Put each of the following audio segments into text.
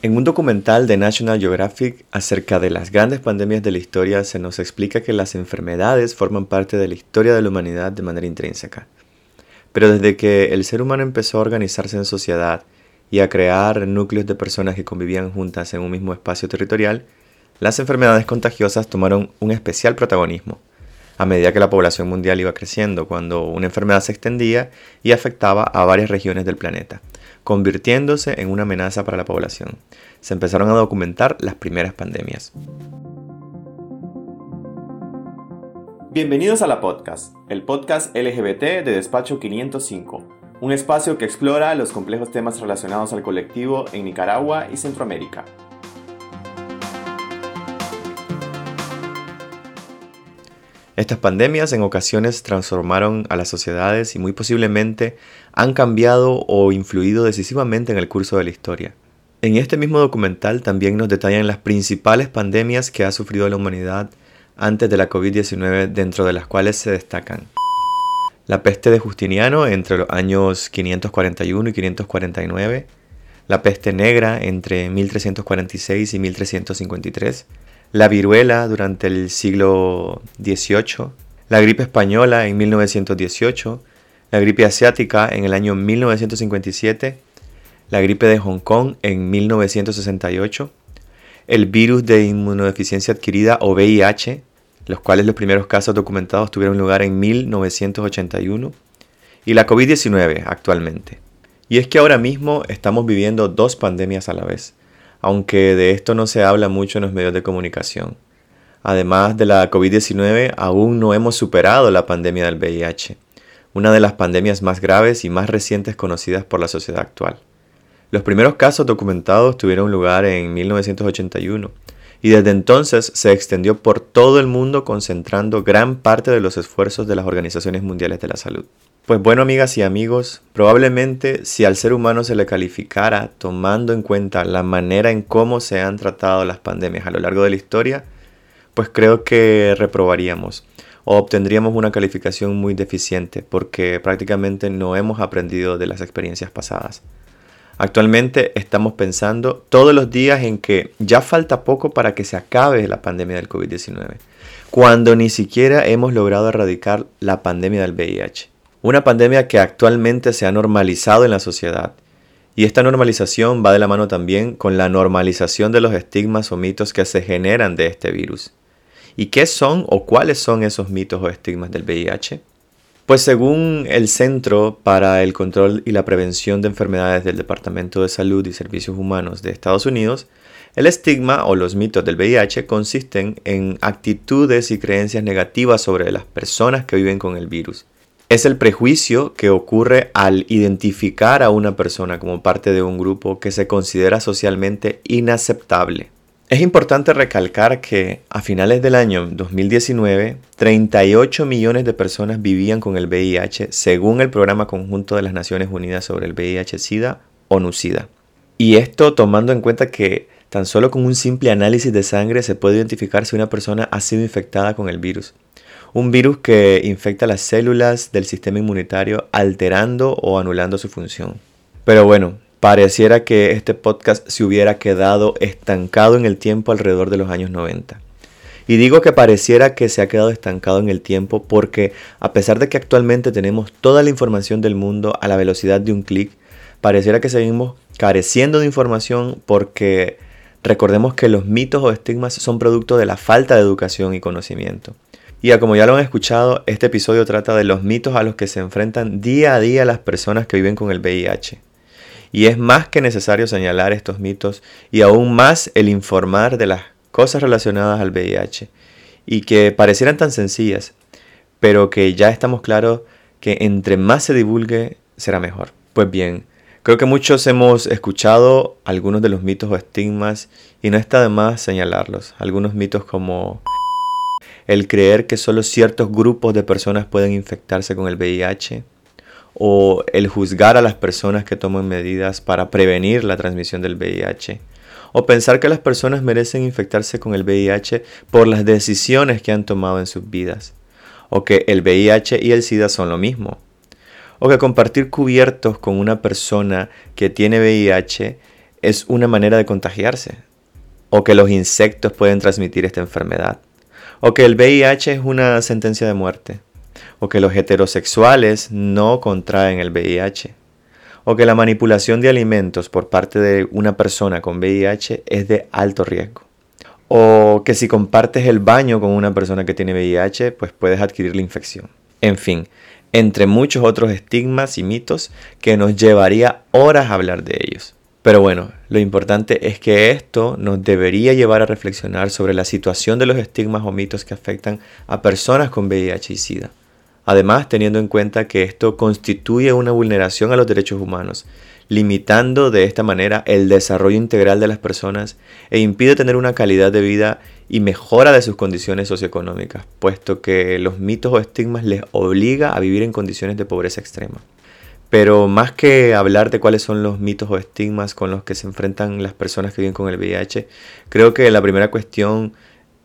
En un documental de National Geographic acerca de las grandes pandemias de la historia se nos explica que las enfermedades forman parte de la historia de la humanidad de manera intrínseca. Pero desde que el ser humano empezó a organizarse en sociedad y a crear núcleos de personas que convivían juntas en un mismo espacio territorial, las enfermedades contagiosas tomaron un especial protagonismo a medida que la población mundial iba creciendo, cuando una enfermedad se extendía y afectaba a varias regiones del planeta convirtiéndose en una amenaza para la población. Se empezaron a documentar las primeras pandemias. Bienvenidos a la podcast, el podcast LGBT de Despacho 505, un espacio que explora los complejos temas relacionados al colectivo en Nicaragua y Centroamérica. Estas pandemias en ocasiones transformaron a las sociedades y muy posiblemente han cambiado o influido decisivamente en el curso de la historia. En este mismo documental también nos detallan las principales pandemias que ha sufrido la humanidad antes de la COVID-19 dentro de las cuales se destacan la peste de Justiniano entre los años 541 y 549, la peste negra entre 1346 y 1353, la viruela durante el siglo XVIII, la gripe española en 1918, la gripe asiática en el año 1957, la gripe de Hong Kong en 1968, el virus de inmunodeficiencia adquirida o VIH, los cuales los primeros casos documentados tuvieron lugar en 1981, y la COVID-19 actualmente. Y es que ahora mismo estamos viviendo dos pandemias a la vez aunque de esto no se habla mucho en los medios de comunicación. Además de la COVID-19, aún no hemos superado la pandemia del VIH, una de las pandemias más graves y más recientes conocidas por la sociedad actual. Los primeros casos documentados tuvieron lugar en 1981 y desde entonces se extendió por todo el mundo concentrando gran parte de los esfuerzos de las organizaciones mundiales de la salud. Pues bueno, amigas y amigos, probablemente si al ser humano se le calificara tomando en cuenta la manera en cómo se han tratado las pandemias a lo largo de la historia, pues creo que reprobaríamos o obtendríamos una calificación muy deficiente porque prácticamente no hemos aprendido de las experiencias pasadas. Actualmente estamos pensando todos los días en que ya falta poco para que se acabe la pandemia del COVID-19, cuando ni siquiera hemos logrado erradicar la pandemia del VIH. Una pandemia que actualmente se ha normalizado en la sociedad. Y esta normalización va de la mano también con la normalización de los estigmas o mitos que se generan de este virus. ¿Y qué son o cuáles son esos mitos o estigmas del VIH? Pues según el Centro para el Control y la Prevención de Enfermedades del Departamento de Salud y Servicios Humanos de Estados Unidos, el estigma o los mitos del VIH consisten en actitudes y creencias negativas sobre las personas que viven con el virus es el prejuicio que ocurre al identificar a una persona como parte de un grupo que se considera socialmente inaceptable. Es importante recalcar que a finales del año 2019, 38 millones de personas vivían con el VIH según el Programa Conjunto de las Naciones Unidas sobre el VIH-Sida, ONU-SIDA. Y esto tomando en cuenta que tan solo con un simple análisis de sangre se puede identificar si una persona ha sido infectada con el virus un virus que infecta las células del sistema inmunitario alterando o anulando su función. Pero bueno, pareciera que este podcast se hubiera quedado estancado en el tiempo alrededor de los años 90. Y digo que pareciera que se ha quedado estancado en el tiempo porque a pesar de que actualmente tenemos toda la información del mundo a la velocidad de un clic, pareciera que seguimos careciendo de información porque recordemos que los mitos o estigmas son producto de la falta de educación y conocimiento. Y como ya lo han escuchado, este episodio trata de los mitos a los que se enfrentan día a día las personas que viven con el VIH. Y es más que necesario señalar estos mitos y aún más el informar de las cosas relacionadas al VIH y que parecieran tan sencillas, pero que ya estamos claros que entre más se divulgue será mejor. Pues bien, creo que muchos hemos escuchado algunos de los mitos o estigmas y no está de más señalarlos. Algunos mitos como el creer que solo ciertos grupos de personas pueden infectarse con el VIH, o el juzgar a las personas que toman medidas para prevenir la transmisión del VIH, o pensar que las personas merecen infectarse con el VIH por las decisiones que han tomado en sus vidas, o que el VIH y el SIDA son lo mismo, o que compartir cubiertos con una persona que tiene VIH es una manera de contagiarse, o que los insectos pueden transmitir esta enfermedad, o que el VIH es una sentencia de muerte, o que los heterosexuales no contraen el VIH, o que la manipulación de alimentos por parte de una persona con VIH es de alto riesgo, o que si compartes el baño con una persona que tiene VIH, pues puedes adquirir la infección. En fin, entre muchos otros estigmas y mitos que nos llevaría horas a hablar de ellos. Pero bueno, lo importante es que esto nos debería llevar a reflexionar sobre la situación de los estigmas o mitos que afectan a personas con VIH y SIDA. Además, teniendo en cuenta que esto constituye una vulneración a los derechos humanos, limitando de esta manera el desarrollo integral de las personas e impide tener una calidad de vida y mejora de sus condiciones socioeconómicas, puesto que los mitos o estigmas les obliga a vivir en condiciones de pobreza extrema. Pero más que hablar de cuáles son los mitos o estigmas con los que se enfrentan las personas que viven con el VIH, creo que la primera cuestión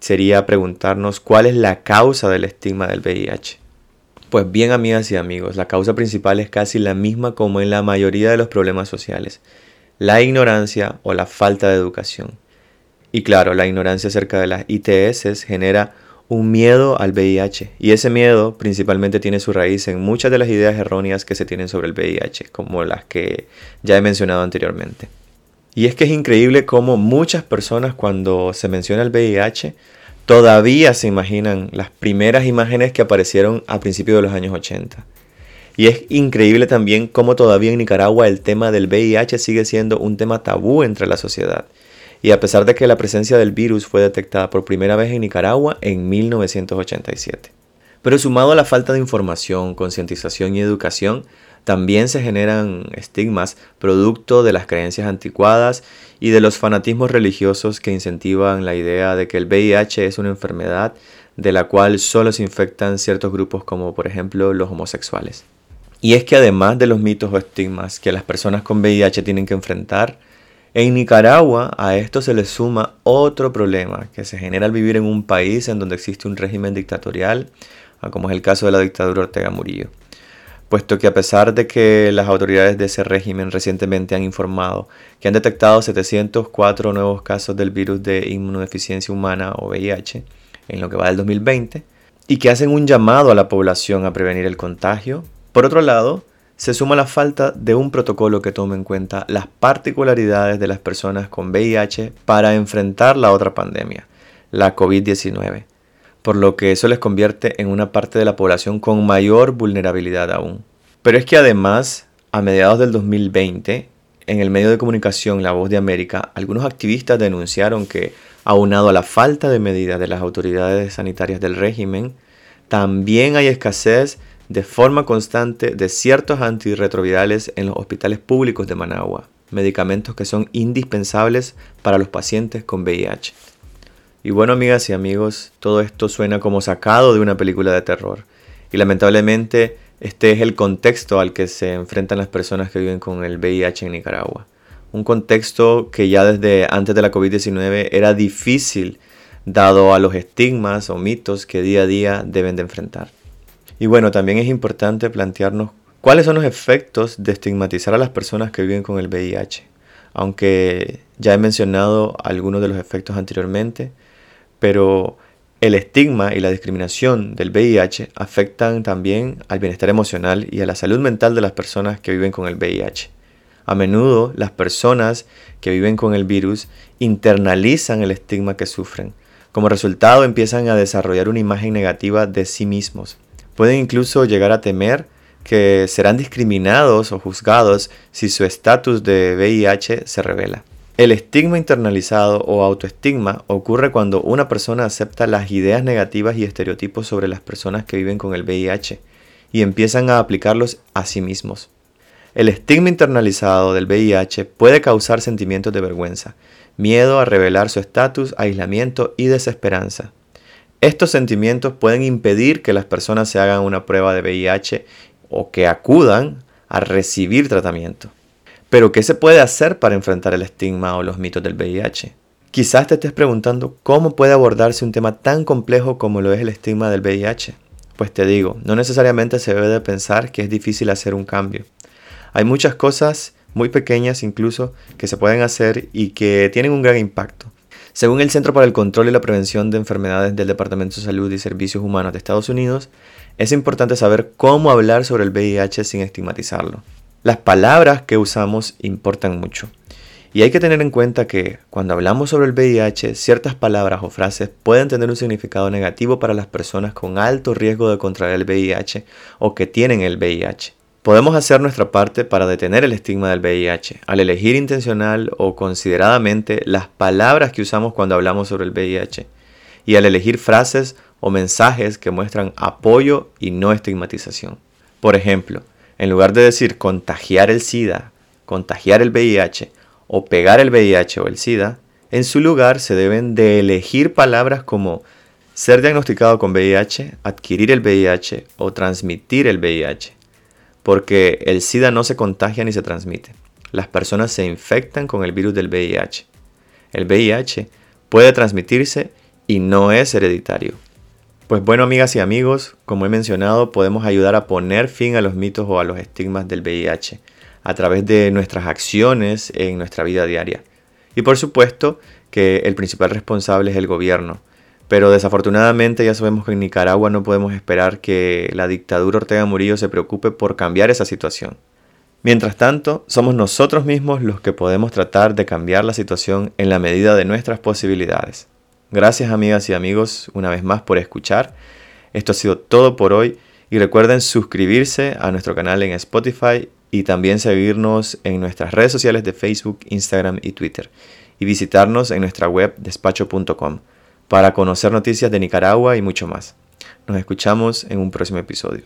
sería preguntarnos cuál es la causa del estigma del VIH. Pues bien, amigas y amigos, la causa principal es casi la misma como en la mayoría de los problemas sociales, la ignorancia o la falta de educación. Y claro, la ignorancia acerca de las ITS genera un miedo al VIH. Y ese miedo principalmente tiene su raíz en muchas de las ideas erróneas que se tienen sobre el VIH, como las que ya he mencionado anteriormente. Y es que es increíble cómo muchas personas cuando se menciona el VIH todavía se imaginan las primeras imágenes que aparecieron a principios de los años 80. Y es increíble también cómo todavía en Nicaragua el tema del VIH sigue siendo un tema tabú entre la sociedad y a pesar de que la presencia del virus fue detectada por primera vez en Nicaragua en 1987. Pero sumado a la falta de información, concientización y educación, también se generan estigmas producto de las creencias anticuadas y de los fanatismos religiosos que incentivan la idea de que el VIH es una enfermedad de la cual solo se infectan ciertos grupos como por ejemplo los homosexuales. Y es que además de los mitos o estigmas que las personas con VIH tienen que enfrentar, en Nicaragua a esto se le suma otro problema que se genera al vivir en un país en donde existe un régimen dictatorial, como es el caso de la dictadura Ortega Murillo. Puesto que a pesar de que las autoridades de ese régimen recientemente han informado que han detectado 704 nuevos casos del virus de inmunodeficiencia humana o VIH en lo que va del 2020, y que hacen un llamado a la población a prevenir el contagio, por otro lado, se suma la falta de un protocolo que tome en cuenta las particularidades de las personas con VIH para enfrentar la otra pandemia, la COVID-19, por lo que eso les convierte en una parte de la población con mayor vulnerabilidad aún. Pero es que además, a mediados del 2020, en el medio de comunicación La Voz de América, algunos activistas denunciaron que, aunado a la falta de medidas de las autoridades sanitarias del régimen, también hay escasez de forma constante de ciertos antirretrovirales en los hospitales públicos de Managua, medicamentos que son indispensables para los pacientes con VIH. Y bueno, amigas y amigos, todo esto suena como sacado de una película de terror. Y lamentablemente este es el contexto al que se enfrentan las personas que viven con el VIH en Nicaragua. Un contexto que ya desde antes de la COVID-19 era difícil dado a los estigmas o mitos que día a día deben de enfrentar. Y bueno, también es importante plantearnos cuáles son los efectos de estigmatizar a las personas que viven con el VIH. Aunque ya he mencionado algunos de los efectos anteriormente, pero el estigma y la discriminación del VIH afectan también al bienestar emocional y a la salud mental de las personas que viven con el VIH. A menudo las personas que viven con el virus internalizan el estigma que sufren. Como resultado empiezan a desarrollar una imagen negativa de sí mismos Pueden incluso llegar a temer que serán discriminados o juzgados si su estatus de VIH se revela. El estigma internalizado o autoestigma ocurre cuando una persona acepta las ideas negativas y estereotipos sobre las personas que viven con el VIH y empiezan a aplicarlos a sí mismos. El estigma internalizado del VIH puede causar sentimientos de vergüenza, miedo a revelar su estatus, aislamiento y desesperanza. Estos sentimientos pueden impedir que las personas se hagan una prueba de VIH o que acudan a recibir tratamiento. Pero, ¿qué se puede hacer para enfrentar el estigma o los mitos del VIH? Quizás te estés preguntando cómo puede abordarse un tema tan complejo como lo es el estigma del VIH. Pues te digo, no necesariamente se debe de pensar que es difícil hacer un cambio. Hay muchas cosas muy pequeñas incluso, que se pueden hacer y que tienen un gran impacto. Según el Centro para el Control y la Prevención de Enfermedades del Departamento de Salud y Servicios Humanos de Estados Unidos, es importante saber cómo hablar sobre el VIH sin estigmatizarlo. Las palabras que usamos importan mucho. Y hay que tener en cuenta que cuando hablamos sobre el VIH, ciertas palabras o frases pueden tener un significado negativo para las personas con alto riesgo de contraer el VIH o que tienen el VIH. Podemos hacer nuestra parte para detener el estigma del VIH al elegir intencional o consideradamente las palabras que usamos cuando hablamos sobre el VIH y al elegir frases o mensajes que muestran apoyo y no estigmatización. Por ejemplo, en lugar de decir contagiar el SIDA, contagiar el VIH o pegar el VIH o el SIDA, en su lugar se deben de elegir palabras como ser diagnosticado con VIH, adquirir el VIH o transmitir el VIH porque el SIDA no se contagia ni se transmite. Las personas se infectan con el virus del VIH. El VIH puede transmitirse y no es hereditario. Pues bueno, amigas y amigos, como he mencionado, podemos ayudar a poner fin a los mitos o a los estigmas del VIH a través de nuestras acciones en nuestra vida diaria. Y por supuesto que el principal responsable es el gobierno, pero desafortunadamente ya sabemos que en Nicaragua no podemos esperar que la dictadura Ortega Murillo se preocupe por cambiar esa situación. Mientras tanto, somos nosotros mismos los que podemos tratar de cambiar la situación en la medida de nuestras posibilidades. Gracias amigas y amigos una vez más por escuchar. Esto ha sido todo por hoy y recuerden suscribirse a nuestro canal en Spotify y también seguirnos en nuestras redes sociales de Facebook, Instagram y Twitter y visitarnos en nuestra web despacho.com para conocer noticias de Nicaragua y mucho más. Nos escuchamos en un próximo episodio.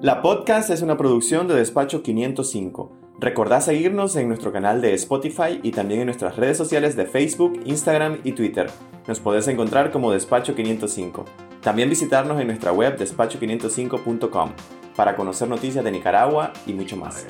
La podcast es una producción de Despacho 505. Recordá seguirnos en nuestro canal de Spotify y también en nuestras redes sociales de Facebook, Instagram y Twitter. Nos podés encontrar como Despacho 505. También visitarnos en nuestra web despacho505.com para conocer noticias de Nicaragua y mucho más.